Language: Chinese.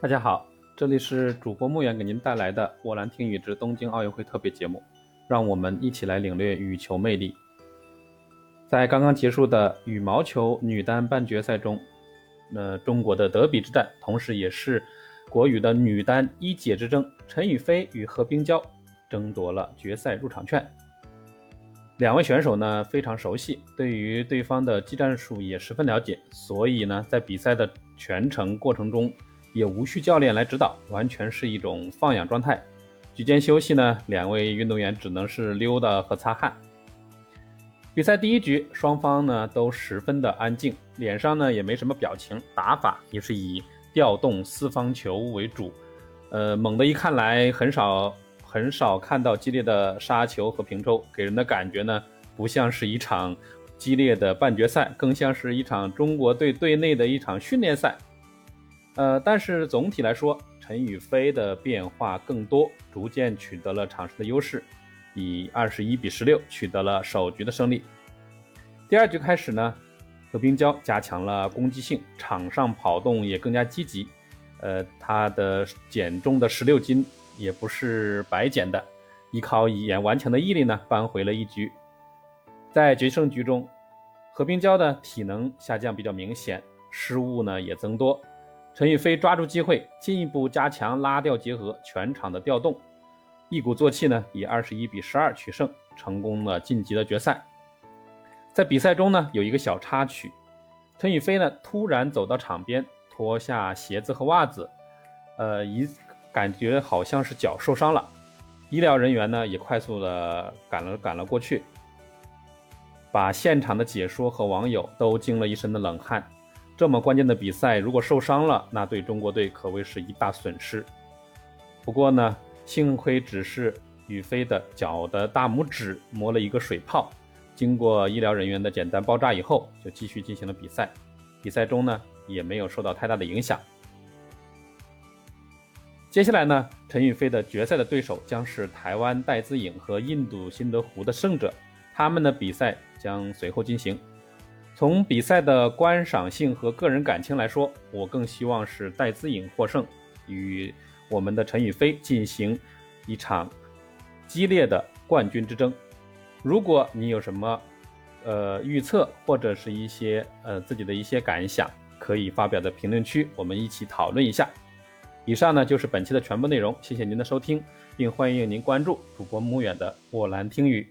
大家好，这里是主播木远给您带来的《沃兰听雨之东京奥运会特别节目》，让我们一起来领略羽球魅力。在刚刚结束的羽毛球女单半决赛中，那中国的德比之战，同时也是国羽的女单一姐之争，陈雨菲与何冰娇争夺了决赛入场券。两位选手呢非常熟悉，对于对方的技战术也十分了解，所以呢在比赛的全程过程中也无需教练来指导，完全是一种放养状态。局间休息呢，两位运动员只能是溜达和擦汗。比赛第一局，双方呢都十分的安静，脸上呢也没什么表情，打法也是以调动四方球为主。呃，猛的一看来很少。很少看到激烈的杀球和平抽，给人的感觉呢，不像是一场激烈的半决赛，更像是一场中国队队内的一场训练赛。呃，但是总体来说，陈雨菲的变化更多，逐渐取得了场上的优势，以二十一比十六取得了首局的胜利。第二局开始呢，何冰娇加强了攻击性，场上跑动也更加积极。呃，她的减重的十六斤。也不是白减的，依靠一言顽强的毅力呢，扳回了一局。在决胜局中，何冰娇的体能下降比较明显，失误呢也增多。陈雨菲抓住机会，进一步加强拉吊结合，全场的调动，一鼓作气呢，以二十一比十二取胜，成功的晋级了决赛。在比赛中呢，有一个小插曲，陈雨菲呢突然走到场边，脱下鞋子和袜子，呃一。感觉好像是脚受伤了，医疗人员呢也快速的赶了赶了过去，把现场的解说和网友都惊了一身的冷汗。这么关键的比赛，如果受伤了，那对中国队可谓是一大损失。不过呢，幸亏只是宇飞的脚的大拇指磨了一个水泡，经过医疗人员的简单包扎以后，就继续进行了比赛。比赛中呢，也没有受到太大的影响。接下来呢，陈雨菲的决赛的对手将是台湾戴资颖和印度辛德胡的胜者，他们的比赛将随后进行。从比赛的观赏性和个人感情来说，我更希望是戴资颖获胜，与我们的陈雨菲进行一场激烈的冠军之争。如果你有什么呃预测或者是一些呃自己的一些感想，可以发表在评论区，我们一起讨论一下。以上呢就是本期的全部内容，谢谢您的收听，并欢迎您关注主播穆远的沃兰听语。